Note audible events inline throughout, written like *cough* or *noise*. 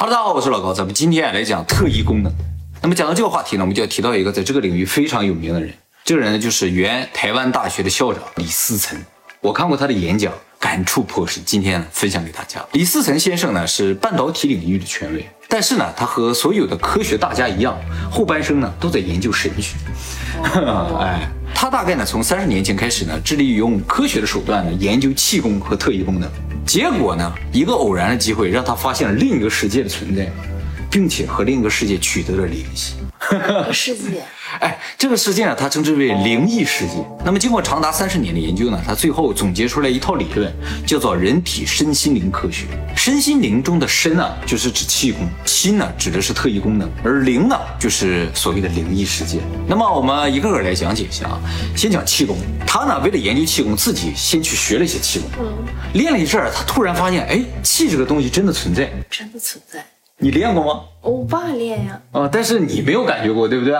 Hello，大家好，我是老高，咱们今天来讲特异功能。那么讲到这个话题呢，我们就要提到一个在这个领域非常有名的人，这个人呢就是原台湾大学的校长李思岑。我看过他的演讲，感触颇深，今天分享给大家。李思岑先生呢是半导体领域的权威，但是呢他和所有的科学大家一样，后半生呢都在研究神学。*laughs* 哎，他大概呢从三十年前开始呢，致力于用科学的手段呢研究气功和特异功能。结果呢，一个偶然的机会让他发现了另一个世界的存在，并且和另一个世界取得了联系。*laughs* 世界，哎，这个世界啊，他称之为灵异世界。那么经过长达三十年的研究呢，他最后总结出来一套理论，叫做人体身心灵科学。身心灵中的身呢，就是指气功；心呢，指的是特异功能；而灵呢，就是所谓的灵异世界。那么我们一个个来讲解一下啊。先讲气功，他呢为了研究气功，自己先去学了一些气功，嗯练了一阵儿，他突然发现，哎，气这个东西真的存在。真的存在。你练过吗？我爸练呀。啊，但是你没有感觉过，对不对？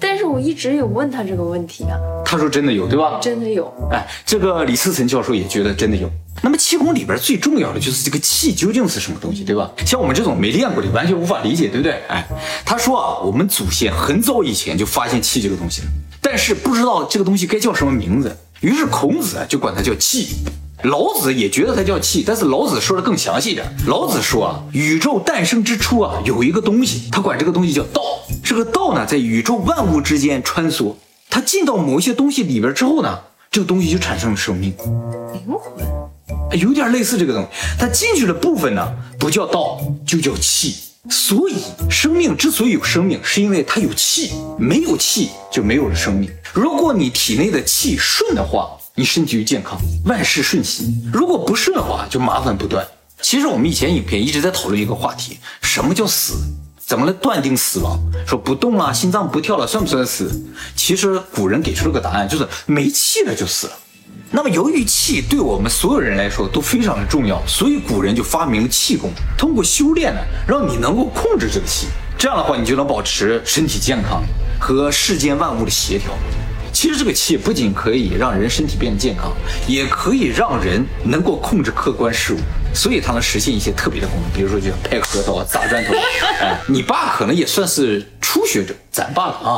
但是我一直有问他这个问题啊。他说真的有，对吧？真的有。哎，这个李思成教授也觉得真的有。那么气功里边最重要的就是这个气究竟是什么东西，对吧？像我们这种没练过的，完全无法理解，对不对？哎，他说啊，我们祖先很早以前就发现气这个东西了，但是不知道这个东西该叫什么名字，于是孔子就管它叫气。老子也觉得它叫气，但是老子说的更详细点。老子说啊，宇宙诞生之初啊，有一个东西，他管这个东西叫道。这个道呢，在宇宙万物之间穿梭，它进到某一些东西里边之后呢，这个东西就产生了生命，灵魂，有点类似这个东西。它进去的部分呢，不叫道，就叫气。所以，生命之所以有生命，是因为它有气，没有气就没有了生命。如果你体内的气顺的话，你身体就健康，万事顺心。如果不顺的话，就麻烦不断。其实我们以前影片一直在讨论一个话题：什么叫死？怎么来断定死亡？说不动了，心脏不跳了，算不算死？其实古人给出了个答案，就是没气了就死了。那么由于气对我们所有人来说都非常的重要，所以古人就发明了气功，通过修炼呢，让你能够控制这个气。这样的话，你就能保持身体健康和世间万物的协调。其实这个气不仅可以让人身体变得健康，也可以让人能够控制客观事物，所以它能实现一些特别的功能，比如说就像拍核桃、砸砖头。*laughs* 哎，你爸可能也算是初学者，咱爸了啊。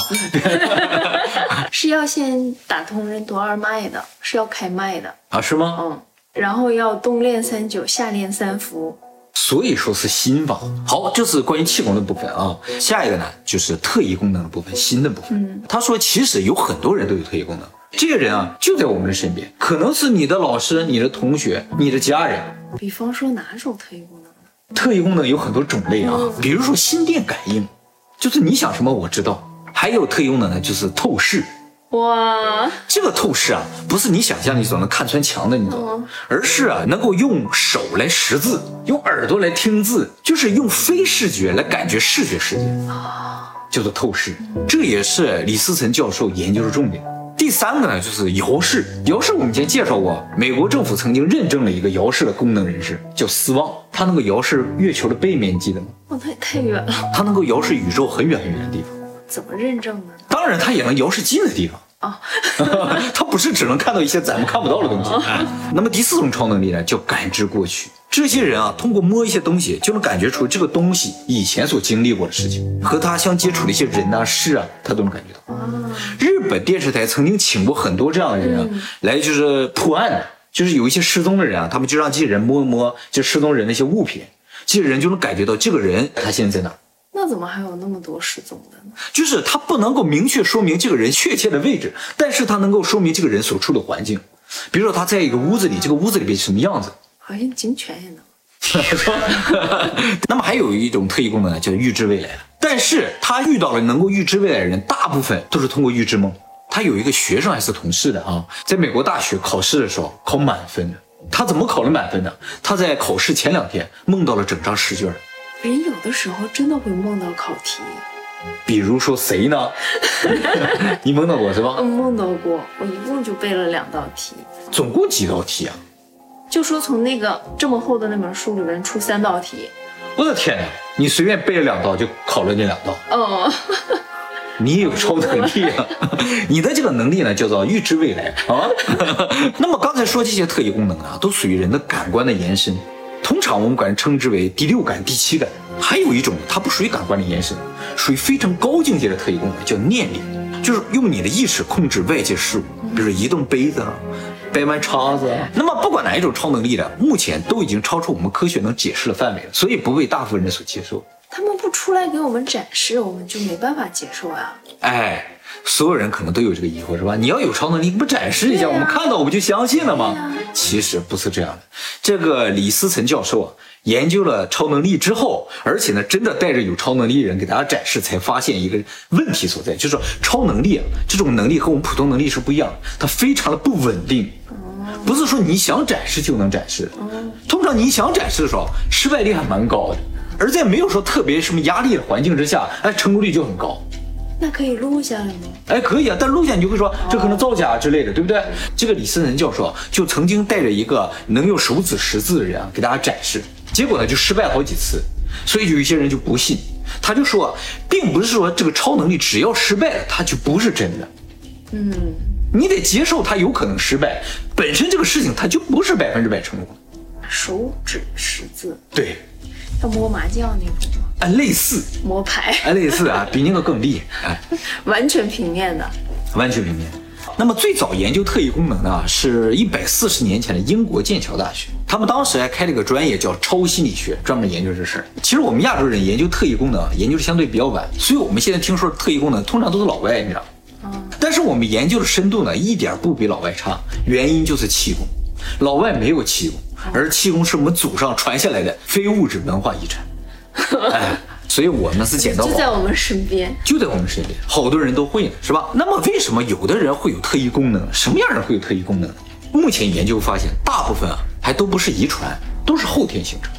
*laughs* 是要先打通任督二脉的，是要开脉的啊？是吗？嗯，然后要冬练三九，夏练三伏。所以说是心法。好，这是关于气功的部分啊。下一个呢，就是特异功能的部分，心的部分。嗯，他说其实有很多人都有特异功能，这个人啊就在我们的身边，可能是你的老师、你的同学、你的家人。比方说哪种特异功能？特异功能有很多种类啊，比如说心电感应，就是你想什么我知道。还有特异功能呢，就是透视。哇，这个透视啊，不是你想象你所能看穿墙的那种，而是啊，能够用手来识字，用耳朵来听字，就是用非视觉来感觉视觉世界啊，叫做透视。这也是李思辰教授研究的重点。第三个呢，就是遥视。遥视我们以前介绍过，美国政府曾经认证了一个遥视的功能人士，叫斯旺，他能够遥视月球的背面，记得吗？哦，那也太远了。他能够遥视宇宙很远很远的地方。怎么认证呢？当然，它也能遥视近的地方啊。*laughs* 它不是只能看到一些咱们看不到的东西。那么第四种超能力呢，叫感知过去。这些人啊，通过摸一些东西，就能感觉出这个东西以前所经历过的事情，和他相接触的一些人啊、事啊，他都能感觉到。日本电视台曾经请过很多这样的人啊，来就是破案的，就是有一些失踪的人啊，他们就让这些人摸一摸就失踪人的一些物品，这些人就能感觉到这个人他现在在哪。那怎么还有那么多失踪的呢？就是他不能够明确说明这个人确切的位置，但是他能够说明这个人所处的环境。比如说他在一个屋子里，这个屋子里边什么样子？好像警犬也能。*laughs* 那么还有一种特异功能呢，叫预知未来。但是他遇到了能够预知未来的人，大部分都是通过预知梦。他有一个学生还是同事的啊，在美国大学考试的时候考满分的。他怎么考了满分呢？他在考试前两天梦到了整张试卷。人有的时候真的会梦到考题，比如说谁呢？*laughs* 你梦到过是吧？嗯，梦到过。我一共就背了两道题。总共几道题啊？就说从那个这么厚的那本书里面出三道题。我的天哪！你随便背了两道就考了那两道？哦。*laughs* 你有超能力啊！*laughs* 你的这个能力呢，叫做预知未来啊。那么刚才说这些特异功能啊，都属于人的感官的延伸。通常我们管称之为第六感、第七感。还有一种，它不属于感官的延伸，属于非常高境界的特异功能，叫念力，就是用你的意识控制外界事物，比如移动杯子啊。掰弯叉子，那么不管哪一种超能力的，目前都已经超出我们科学能解释的范围了，所以不被大部分人所接受。他们不出来给我们展示，我们就没办法接受啊。哎，所有人可能都有这个疑惑，是吧？你要有超能力，你不展示一下，我们看到我不就相信了吗？其实不是这样的。这个李思岑教授啊，研究了超能力之后，而且呢，真的带着有超能力人给大家展示，才发现一个问题所在，就是说超能力啊，这种能力和我们普通能力是不一样的，它非常的不稳定。不是说你想展示就能展示，通常你想展示的时候，失败率还蛮高的。而在没有说特别什么压力的环境之下，哎，成功率就很高。那可以录下来吗？哎，可以啊，但录下你就会说这可能造假之类的，对不对？这个李思仁教授就曾经带着一个能用手指识字的人啊，给大家展示，结果呢就失败好几次，所以有一些人就不信，他就说，并不是说这个超能力只要失败了，它就不是真的。嗯，你得接受它有可能失败，本身这个事情它就不是百分之百成功。手指识字，对。像摸麻将那种吗？啊，类似摸牌，啊，类似啊，*laughs* 比那个更厉害，哎，完全平面的，完全平面。那么最早研究特异功能的是一百四十年前的英国剑桥大学，他们当时还开了个专业叫超心理学，专门研究这事儿。其实我们亚洲人研究特异功能研究的相对比较晚，所以我们现在听说特异功能通常都是老外，你知道吗？但是我们研究的深度呢，一点不比老外差，原因就是气功，老外没有气功。而气功是我们祖上传下来的非物质文化遗产，*laughs* 哎，所以我们是捡到就在我们身边，就在我们身边，好多人都会呢，是吧？那么为什么有的人会有特异功能？什么样人会有特异功能？目前研究发现，大部分啊还都不是遗传，都是后天形成。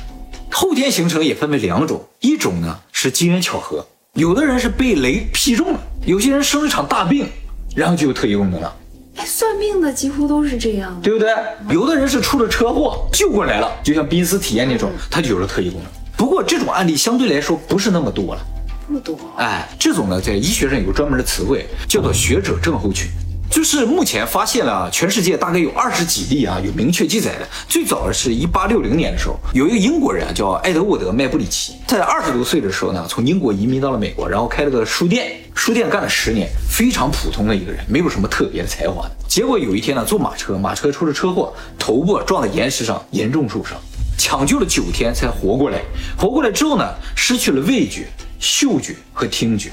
后天形成也分为两种，一种呢是机缘巧合，有的人是被雷劈中了，有些人生一场大病，然后就有特异功能了。算命的几乎都是这样，对不对？有的人是出了车祸救过来了，就像濒死体验那种，他就有了特异功能。不过这种案例相对来说不是那么多了，不多。哎，这种呢，在医学上有个专门的词汇，叫做学者症候群。就是目前发现了全世界大概有二十几例啊，有明确记载的。最早的是一八六零年的时候，有一个英国人啊，叫埃德沃德·麦布里奇，在二十多岁的时候呢，从英国移民到了美国，然后开了个书店，书店干了十年，非常普通的一个人，没有什么特别的才华的。结果有一天呢，坐马车，马车出了车祸，头部撞在岩石上，严重受伤，抢救了九天才活过来。活过来之后呢，失去了味觉、嗅觉和听觉。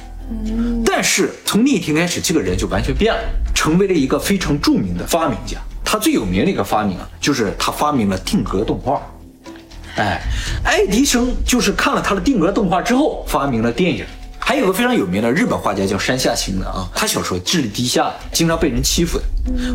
但是从那天开始，这个人就完全变了，成为了一个非常著名的发明家。他最有名的一个发明啊，就是他发明了定格动画。哎，爱迪生就是看了他的定格动画之后发明了电影。还有个非常有名的日本画家叫山下清的啊，他小时候智力低下，经常被人欺负的。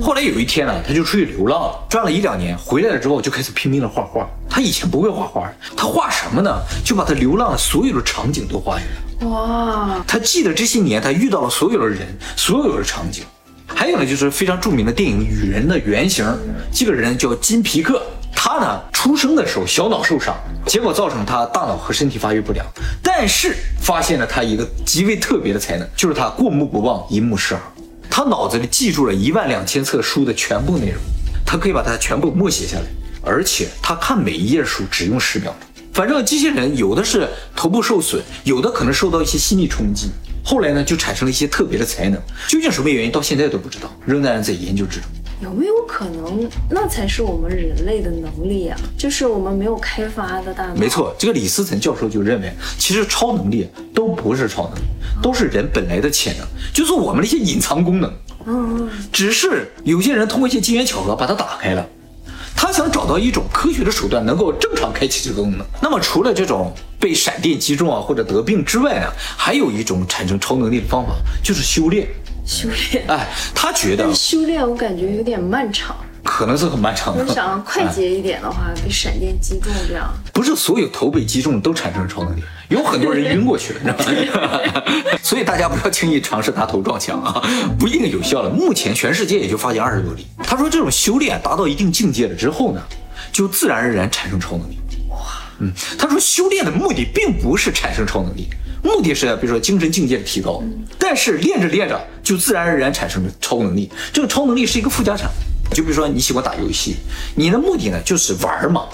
后来有一天呢，他就出去流浪，转了一两年，回来了之后就开始拼命的画画。他以前不会画画，他画什么呢？就把他流浪的所有的场景都画下来。哇！他记得这些年他遇到了所有的人，所有的场景。还有呢，就是非常著名的电影《雨人》的原型，这个人叫金皮克。他呢，出生的时候小脑受伤，结果造成他大脑和身体发育不良。但是发现了他一个极为特别的才能，就是他过目不忘，一目十行。他脑子里记住了一万两千册书的全部内容，他可以把它全部默写下来。而且他看每一页书只用十秒钟。反正机器人有的是头部受损，有的可能受到一些心理冲击，后来呢就产生了一些特别的才能。究竟什么原因，到现在都不知道，仍然在研究之中。有没有可能，那才是我们人类的能力呀？就是我们没有开发的大脑。没错，这个李思岑教授就认为，其实超能力都不是超能力，都是人本来的潜能，就是我们的一些隐藏功能。嗯，只是有些人通过一些机缘巧合把它打开了。他想找到一种科学的手段，能够正常开启这个功能。那么，除了这种被闪电击中啊或者得病之外呢，还有一种产生超能力的方法，就是修炼。修炼，哎，他觉得修炼我感觉有点漫长，可能是很漫长的。我想快捷一点的话，被闪电击中这样。不是所有头被击中都产生超能力，有很多人晕过去了，你知道吗？*laughs* 所以大家不要轻易尝试拿头撞墙啊，不一定有效的。目前全世界也就发现二十多例。他说这种修炼达到一定境界了之后呢，就自然而然产生超能力。哇，嗯，他说修炼的目的并不是产生超能力。目的是比如说精神境界的提高，但是练着练着就自然而然产生了超能力。这个超能力是一个附加产，就比如说你喜欢打游戏，你的目的呢就是玩嘛，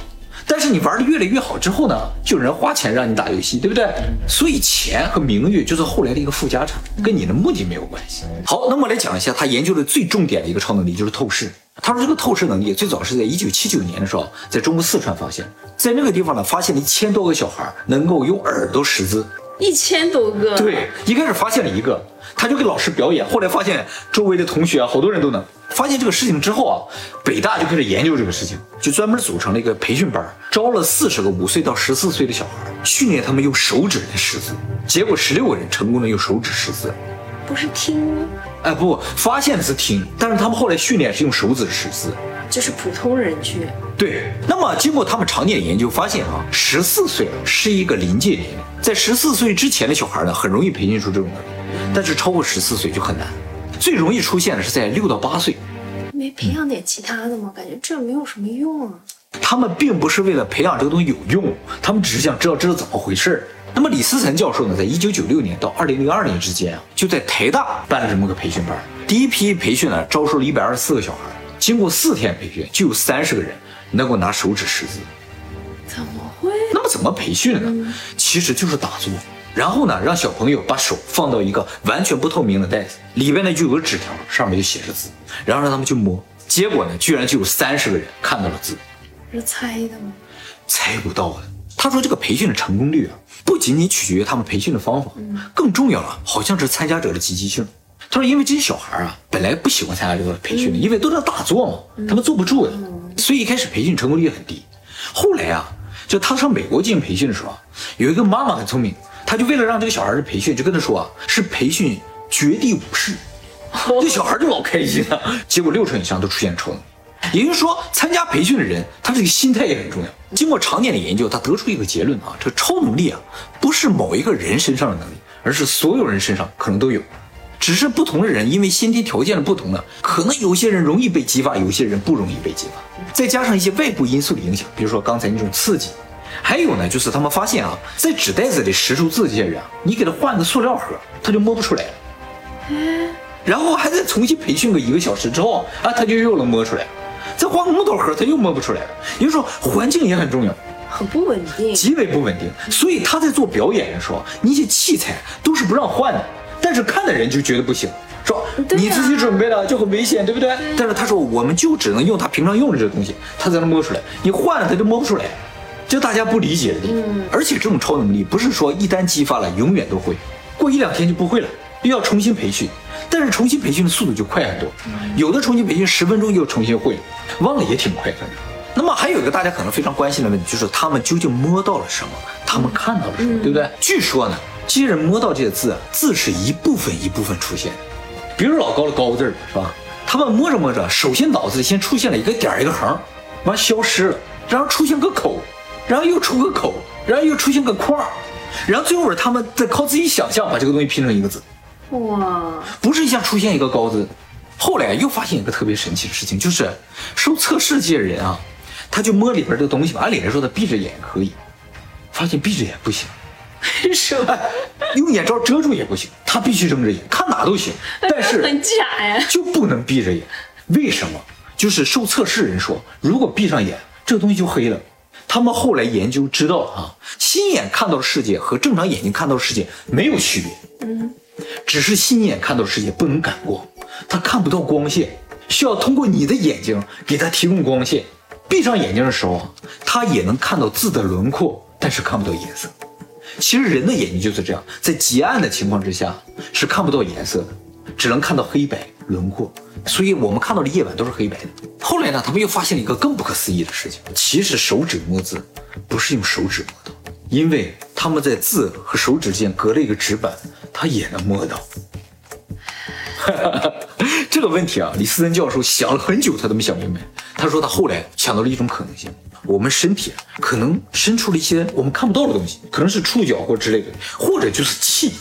但是你玩的越来越好之后呢，就有人花钱让你打游戏，对不对？所以钱和名誉就是后来的一个附加产，跟你的目的没有关系。好，那么来讲一下他研究的最重点的一个超能力，就是透视。他说这个透视能力最早是在一九七九年的时候，在中国四川发现，在那个地方呢，发现了一千多个小孩能够用耳朵识字。一千多个，对，一开始发现了一个，他就给老师表演，后来发现周围的同学啊，好多人都能。发现这个事情之后啊，北大就开始研究这个事情，就专门组成了一个培训班，招了四十个五岁到十四岁的小孩，训练他们用手指来识字。结果十六个人成功的用手指识字，不是听吗？哎，不，发现的是听，但是他们后来训练是用手指识字，就是普通人去。对，那么经过他们常年研究发现啊，十四岁是一个临界年龄，在十四岁之前的小孩呢，很容易培训出这种能力，但是超过十四岁就很难。最容易出现的是在六到八岁。没培养点其他的吗？感觉这没有什么用啊。他们并不是为了培养这个东西有用，他们只是想知道这是怎么回事那么李思岑教授呢，在一九九六年到二零零二年之间啊，就在台大办了这么个培训班。第一批培训呢，招收了一百二十四个小孩，经过四天培训，就有三十个人。能够拿手指识字，怎么会？那么怎么培训呢？其实就是打坐，然后呢，让小朋友把手放到一个完全不透明的袋子里边呢，就有个纸条，上面就写着字，然后让他们去摸。结果呢，居然就有三十个人看到了字。是猜的吗？猜不到的。他说这个培训的成功率啊，不仅仅取决于他们培训的方法，更重要了，好像是参加者的积极性。他说，因为这些小孩啊，本来不喜欢参加这个培训的，因为都在打坐嘛，他们坐不住的。所以一开始培训成功率很低，后来啊，就他上美国进行培训的时候啊，有一个妈妈很聪明，她就为了让这个小孩的培训，就跟他说啊，是培训绝地武士，*laughs* 这小孩就老开心了。结果六成以上都出现超能力，也就是说，参加培训的人他这个心态也很重要。经过常年的研究，他得出一个结论啊，这超能力啊，不是某一个人身上的能力，而是所有人身上可能都有。只是不同的人，因为先天条件的不同呢，可能有些人容易被激发，有些人不容易被激发。再加上一些外部因素的影响，比如说刚才那种刺激，还有呢，就是他们发现啊，在纸袋子里识出字这些人啊，你给他换个塑料盒，他就摸不出来了。然后还得重新培训个一个小时之后啊，他就又能摸出来。再换个木头盒，他又摸不出来了。也就是说，环境也很重要，很不稳定，极为不稳定。所以他在做表演的时候，那些器材都是不让换的。但是看的人就觉得不行，说你自己准备的就很危险，对不对？但是他说我们就只能用他平常用的这个东西，他才能摸出来。你换了他就摸不出来，这大家不理解的。而且这种超能力不是说一旦激发了永远都会，过一两天就不会了，又要重新培训。但是重新培训的速度就快很多，有的重新培训十分钟又重新会了，忘了也挺快的。那么还有一个大家可能非常关心的问题，就是他们究竟摸到了什么？他们看到了什么？对不对？据说呢。这些人摸到这些字，字是一部分一部分出现，比如老高的高字是吧？他们摸着摸着，首先脑子里先出现了一个点一个横，完消失了，然后出现个口，然后又出个口，然后又出现个框，然后最后他们再靠自己想象把这个东西拼成一个字。哇！不是一下出现一个高字，后来又发现一个特别神奇的事情，就是受测试这些人啊，他就摸里边这个东西，按理来说他闭着眼可以，发现闭着眼不行。是吧？用眼罩遮住也不行，他必须睁着眼看哪都行，但是 *laughs* 很假呀，就不能闭着眼。为什么？就是受测试人说，如果闭上眼，这个东西就黑了。他们后来研究知道啊，心眼看到的世界和正常眼睛看到的世界没有区别，嗯，只是心眼看到的世界不能感光，他看不到光线，需要通过你的眼睛给他提供光线。闭上眼睛的时候，他也能看到字的轮廓，但是看不到颜色。其实人的眼睛就是这样，在极暗的情况之下是看不到颜色的，只能看到黑白轮廓，所以我们看到的夜晚都是黑白的。后来呢，他们又发现了一个更不可思议的事情：其实手指摸字不是用手指摸的，因为他们在字和手指间隔了一个纸板，他也能摸到。*laughs* 这个问题啊，李思森教授想了很久，他都没想明白。他说他后来想到了一种可能性。我们身体可能伸出了一些我们看不到的东西，可能是触角或之类的，或者就是气。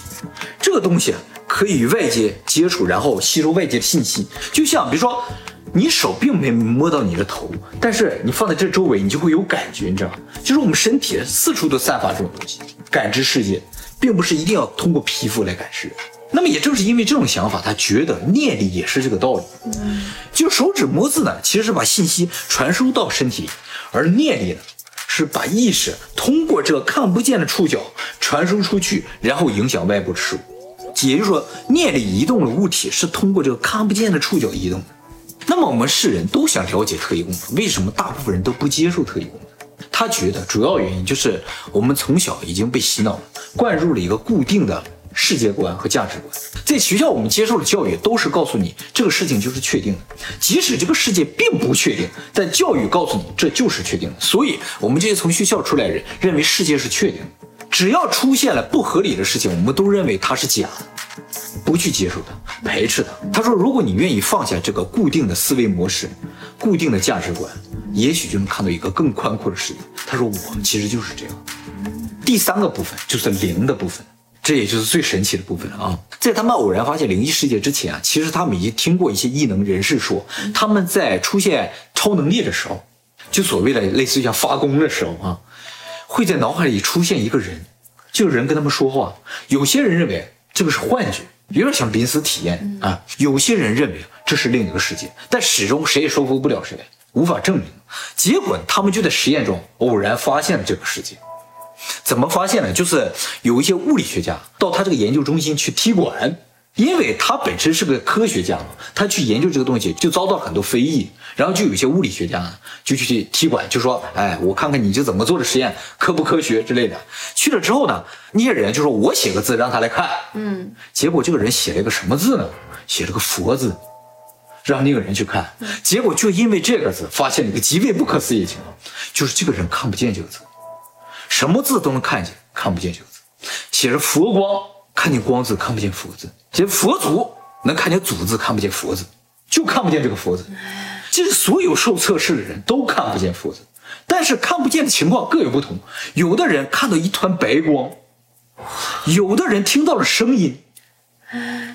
这个东西可以与外界接触，然后吸收外界的信息。就像比如说，你手并没摸到你的头，但是你放在这周围，你就会有感觉，你知道吗？就是我们身体四处都散发这种东西，感知世界，并不是一定要通过皮肤来感知。那么也正是因为这种想法，他觉得念力也是这个道理。就手指摸字呢，其实是把信息传输到身体里。而念力呢，是把意识通过这个看不见的触角传输出去，然后影响外部的事物。也就是说，念力移动的物体是通过这个看不见的触角移动。那么我们世人都想了解特异功能，为什么大部分人都不接受特异功能？他觉得主要原因就是我们从小已经被洗脑，灌入了一个固定的世界观和价值观。在学校我们接受的教育都是告诉你这个事情就是确定的，即使这个世界并不确定，但教育告诉你这就是确定的。所以，我们这些从学校出来的人认为世界是确定的。只要出现了不合理的事情，我们都认为它是假的，不去接受它，排斥它。他说，如果你愿意放下这个固定的思维模式、固定的价值观，也许就能看到一个更宽阔的世界。他说，我们其实就是这样。第三个部分就是灵的部分，这也就是最神奇的部分啊！在他们偶然发现灵异世界之前啊，其实他们已经听过一些异能人士说，他们在出现超能力的时候，就所谓的类似于像发功的时候啊。会在脑海里出现一个人，这个人跟他们说话。有些人认为这个是幻觉，有点像濒死体验啊。有些人认为这是另一个世界，但始终谁也说服不了谁，无法证明。结果他们就在实验中偶然发现了这个世界。怎么发现呢？就是有一些物理学家到他这个研究中心去踢馆。因为他本身是个科学家嘛，他去研究这个东西就遭到很多非议，然后就有一些物理学家就去踢馆，就说：“哎，我看看你这怎么做的实验，科不科学之类的。”去了之后呢，那些人就说：“我写个字让他来看。”嗯，结果这个人写了一个什么字呢？写了个佛字，让那个人去看。结果就因为这个字，发现了一个极为不可思议的情况，就是这个人看不见这个字，什么字都能看见，看不见这个字，写着佛光，看见光字，看不见佛字。写佛祖能看见祖字，看不见佛字，就看不见这个佛字。其实所有受测试的人都看不见佛字，但是看不见的情况各有不同。有的人看到一团白光，有的人听到了声音，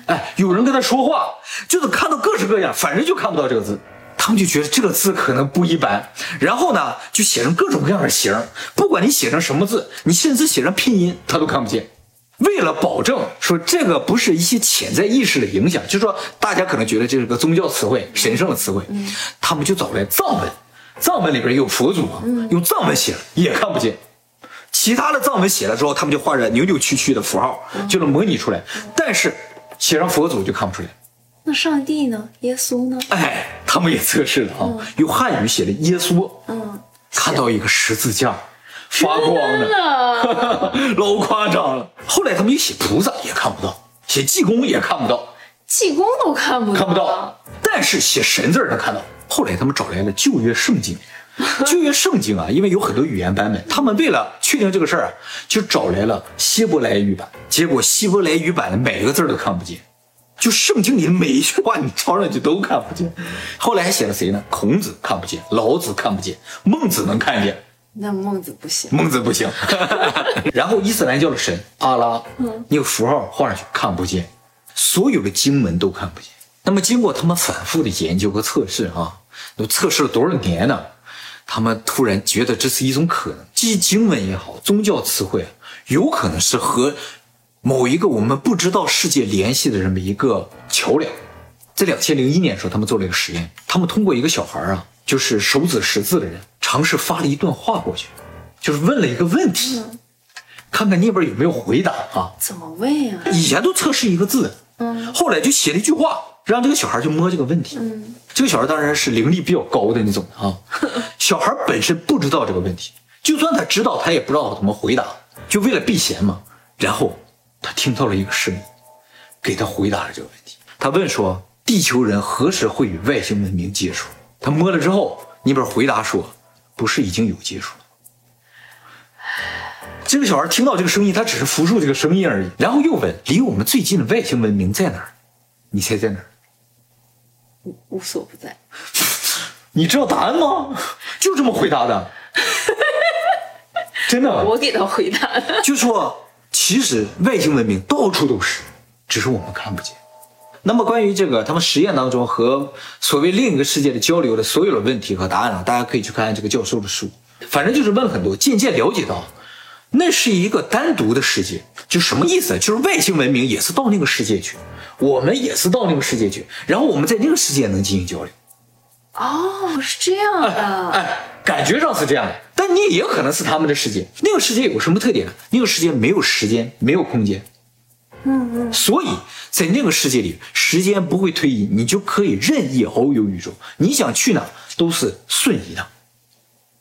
哎，有人跟他说话，就是看到各式各样，反正就看不到这个字。他们就觉得这个字可能不一般，然后呢，就写成各种各样的形不管你写成什么字，你甚至写成拼音，他都看不见。为了保证说这个不是一些潜在意识的影响，就是说大家可能觉得这是个宗教词汇、神圣的词汇，他们就找来藏文，藏文里边有佛祖嘛，用藏文写了也看不见，其他的藏文写了之后，他们就画着扭扭曲曲的符号，就能模拟出来，但是写上佛祖就看不出来。那上帝呢？耶稣呢？哎，他们也测试了啊，用汉语写的耶稣，嗯，看到一个十字架。发光的，*laughs* 老夸张了。后来他们又写菩萨也看不到，写济公也看不到，济公都看不到看不到。但是写神字能看到。后来他们找来了旧约圣经，*laughs* 旧约圣经啊，因为有很多语言版本，他们为了确定这个事儿啊，就找来了希伯来语版。结果希伯来语版的每个字都看不见，就圣经里的每一句话你抄上去都看不见。后来还写了谁呢？孔子看不见，老子看不见，孟子能看见。那孟子不行，孟子不行。*laughs* 然后伊斯兰教的神阿拉，那个符号画上去看不见，所有的经文都看不见。那么经过他们反复的研究和测试，啊，都测试了多少年呢？他们突然觉得这是一种可能，即经文也好，宗教词汇，有可能是和某一个我们不知道世界联系的这么一个桥梁。在两千零一年的时候，他们做了一个实验，他们通过一个小孩啊。就是手指识字的人，尝试发了一段话过去，就是问了一个问题，看看那边有没有回答啊？怎么问呀？以前都测试一个字，嗯，后来就写了一句话，让这个小孩就摸这个问题。嗯，这个小孩当然是灵力比较高的那种啊。*laughs* 小孩本身不知道这个问题，就算他知道，他也不知道怎么回答，就为了避嫌嘛。然后他听到了一个声音，给他回答了这个问题。他问说：地球人何时会与外星文明接触？他摸了之后，那边回答说：“不是已经有接触了。”这个小孩听到这个声音，他只是复述这个声音而已。然后又问：“离我们最近的外星文明在哪儿？”你猜在哪儿？无无所不在。*laughs* 你知道答案吗？就这么回答的。*laughs* 真的。我给他回答的。就说其实外星文明到处都是，只是我们看不见。那么关于这个他们实验当中和所谓另一个世界的交流的所有的问题和答案啊，大家可以去看看这个教授的书。反正就是问很多，渐渐了解到，那是一个单独的世界。就什么意思？就是外星文明也是到那个世界去，我们也是到那个世界去，然后我们在那个世界能进行交流。哦，是这样的。哎，感觉上是这样的，但你也有可能是他们的世界。那个世界有什么特点呢？那个世界没有时间，没有空间。嗯嗯。所以在那个世界里，时间不会推移，你就可以任意遨游宇宙，你想去哪都是瞬移的。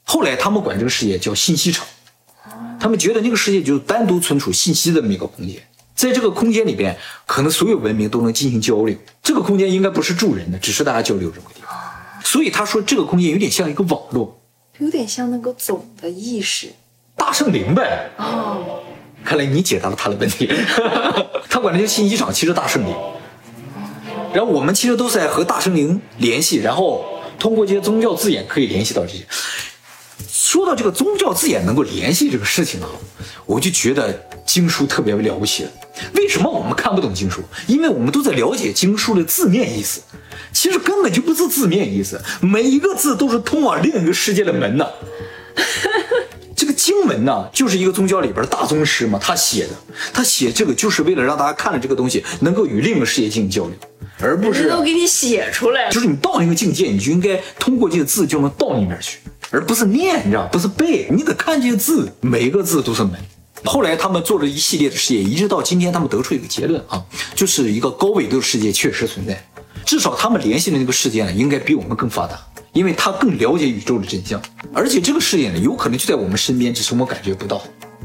后来他们管这个世界叫信息场，他们觉得那个世界就是单独存储信息的这么一个空间，在这个空间里边，可能所有文明都能进行交流。这个空间应该不是住人的，只是大家交流这么个地方。所以他说这个空间有点像一个网络，有点像那个总的意识，大圣灵呗。哦，看来你解答了他的问题。*laughs* 他管那些信息场其实大圣灵，然后我们其实都在和大圣灵联系，然后通过这些宗教字眼可以联系到这些。说到这个宗教字眼能够联系这个事情啊，我就觉得经书特别了不起。为什么我们看不懂经书？因为我们都在了解经书的字面意思，其实根本就不是字面意思，每一个字都是通往另一个世界的门呐。这个经文呢，就是一个宗教里边的大宗师嘛，他写的，他写这个就是为了让大家看了这个东西能够与另一个世界进行交流，而不是都给你写出来，就是你到那个境界，你就应该通过这个字就能到那边去。而不是念，你知道，不是背，你得看这些字，每一个字都是门。后来他们做了一系列的实验，一直到今天，他们得出一个结论啊，就是一个高纬度的世界确实存在，至少他们联系的那个世界呢，应该比我们更发达，因为他更了解宇宙的真相，而且这个世界呢，有可能就在我们身边，只是我们感觉不到。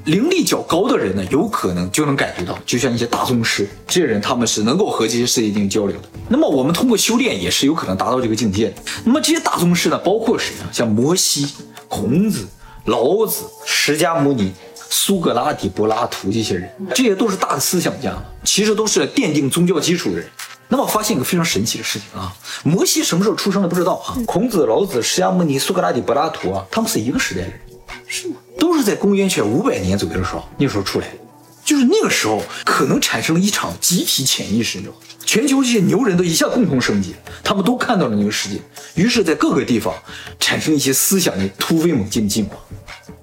灵力较高的人呢，有可能就能感觉到，就像一些大宗师这些人，他们是能够和这些世界进行交流的。那么我们通过修炼也是有可能达到这个境界的。那么这些大宗师呢，包括谁呢？像摩西、孔子、老子、释迦牟尼、苏格拉底、柏拉图这些人，这些都是大的思想家，其实都是奠定宗教基础的人。那么发现一个非常神奇的事情啊，摩西什么时候出生的不知道啊，孔子、老子、释迦牟尼、苏格拉底、柏拉图啊，他们是一个时代的人，是吗？都是在公元前五百年左右的时候，那时候出来的，就是那个时候可能产生了一场集体潜意识，你知道吗？全球这些牛人都一下共同升级，他们都看到了那个世界，于是，在各个地方产生一些思想的突飞猛进的进化。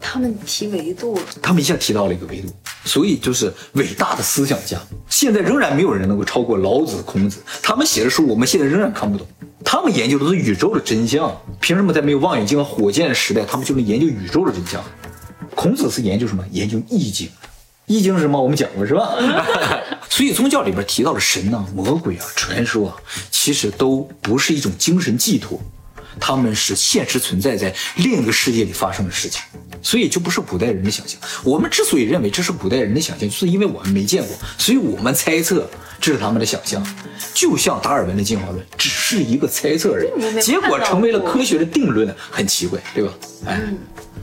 他们提维度了，他们一下提到了一个维度，所以就是伟大的思想家。现在仍然没有人能够超过老子、孔子，他们写的书我们现在仍然看不懂。他们研究的是宇宙的真相，凭什么在没有望远镜和火箭的时代，他们就能研究宇宙的真相？孔子是研究什么？研究易经。易经是什么？我们讲过是吧？*laughs* 所以宗教里边提到的神呐、魔鬼啊、传说啊，其实都不是一种精神寄托，他们是现实存在在另一个世界里发生的事情，所以就不是古代人的想象。我们之所以认为这是古代人的想象，就是因为我们没见过，所以我们猜测这是他们的想象。就像达尔文的进化论，只是一个猜测而已，结果成为了科学的定论，很奇怪，对吧？哎。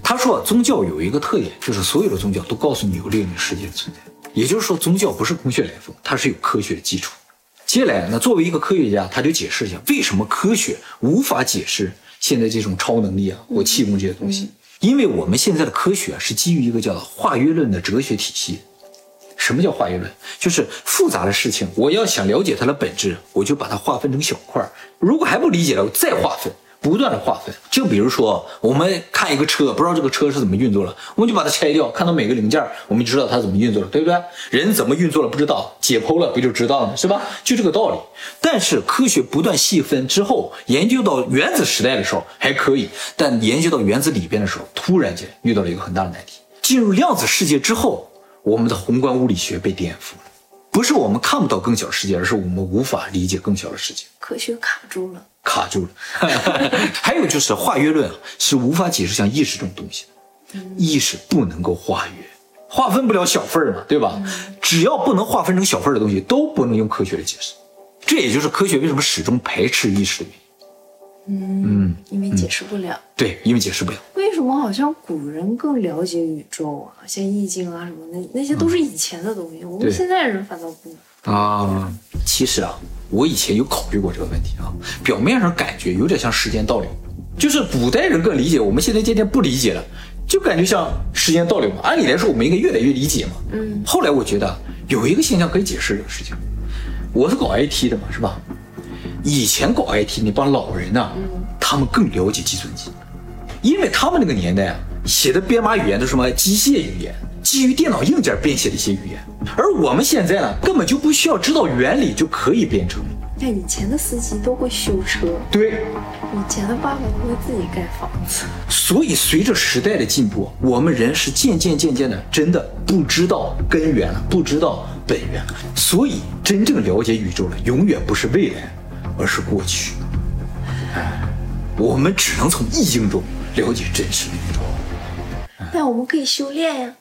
他说，宗教有一个特点，就是所有的宗教都告诉你有另一个世界的存在。也就是说，宗教不是空穴来风，它是有科学的基础。接下来，那作为一个科学家，他就解释一下为什么科学无法解释现在这种超能力啊或气功这些东西。因为我们现在的科学是基于一个叫化约论的哲学体系。什么叫化约论？就是复杂的事情，我要想了解它的本质，我就把它划分成小块儿。如果还不理解了，我再划分。不断的划分，就比如说，我们看一个车，不知道这个车是怎么运作了，我们就把它拆掉，看到每个零件，我们就知道它怎么运作了，对不对？人怎么运作了不知道，解剖了不就知道了，是吧？就这个道理。但是科学不断细分之后，研究到原子时代的时候还可以，但研究到原子里边的时候，突然间遇到了一个很大的难题。进入量子世界之后，我们的宏观物理学被颠覆了。不是我们看不到更小世界，而是我们无法理解更小的世界。科学卡住了，卡住了。*laughs* 还有就是化约论啊是无法解释像意识这种东西的，意识不能够化约，划分不了小份儿嘛，对吧？只要不能划分成小份儿的东西，都不能用科学来解释。这也就是科学为什么始终排斥意识的原因。嗯，因为解释不了。对，因为解释不了。为什么好像古人更了解宇宙啊？像易经啊什么那那些都是以前的东西，我们现在人反倒不啊。其实啊，我以前有考虑过这个问题啊。表面上感觉有点像时间倒流，就是古代人更理解，我们现在渐渐不理解了，就感觉像时间倒流嘛。按理来说，我们应该越来越理解嘛。嗯。后来我觉得有一个现象可以解释这个事情。我是搞 IT 的嘛，是吧？以前搞 IT 那帮老人呢，他们更了解计算机，因为他们那个年代啊，写的编码语言都是什么机械语言，基于电脑硬件编写的一些语言，而我们现在呢，根本就不需要知道原理就可以编程。那以前的司机都会修车，对，以前的爸爸都会自己盖房子，所以随着时代的进步，我们人是渐渐渐渐的，真的不知道根源了，不知道本源了。所以真正了解宇宙的，永远不是未来，而是过去。哎，我们只能从易经中了解真实的宇宙。但我们可以修炼呀，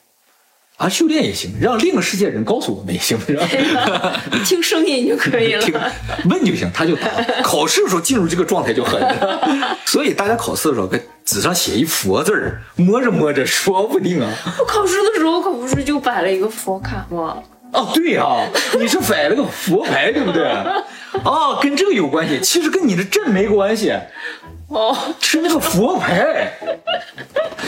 啊，修炼也行，让另一个世界人告诉我们也行，*laughs* 是吧？听声音就可以听了。问就行，他就答。考试的时候进入这个状态就很。*laughs* 所以大家考试的时候，给纸上写一佛字儿，摸着摸着说不定啊。我考试的时候可不是就摆了一个佛卡吗？哦，对呀、你是摆了个佛牌，对不对？哦，跟这个有关系，其实跟你的阵没关系，哦，是那个佛牌。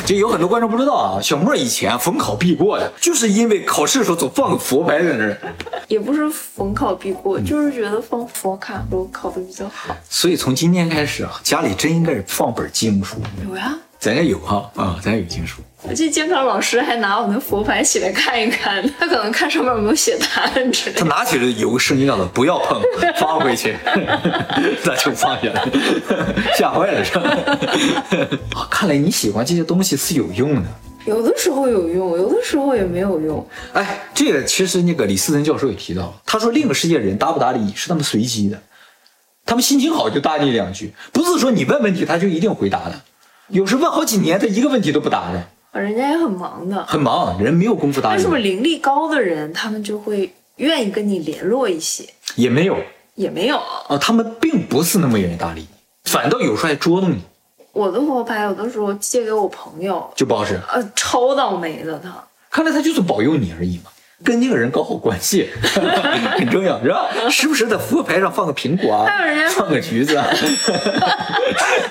这有很多观众不知道啊，小莫以前逢考必过的，就是因为考试的时候总放个佛牌在那儿，也不是逢考必过，就是觉得放佛卡我考的比较好。所以从今天开始啊，家里真应该是放本经书，有呀，咱家有哈啊，咱家有经书。我记得监考老师还拿我那佛牌起来看一看，他可能看上面有没有写答案之类的。他拿起来有个声音叫做“不要碰，放回去”，*laughs* 那就放下来，吓坏了是吧？啊，看来你喜欢这些东西是有用的。有的时候有用，有的时候也没有用。哎，这个其实那个李思仁教授也提到了，他说另一个世界人搭不搭理你是他们随机的，他们心情好就搭你两句，不是说你问问题他就一定回答的，有时问好几年他一个问题都不答的，人家也很忙的。很忙，人没有功夫搭理但是不是灵力高的人，他们就会愿意跟你联络一些？也没有也没有，啊，他们并不是那么愿意搭理你，反倒有时候还捉弄你，我的佛牌有的时候借给我朋友，就不好使。呃，超倒霉的他。看来他就是保佑你而已嘛，跟那个人搞好关系 *laughs* 很重要，是吧？时不时在佛牌上放个苹果啊还有人家，放个橘子啊。*laughs* *laughs*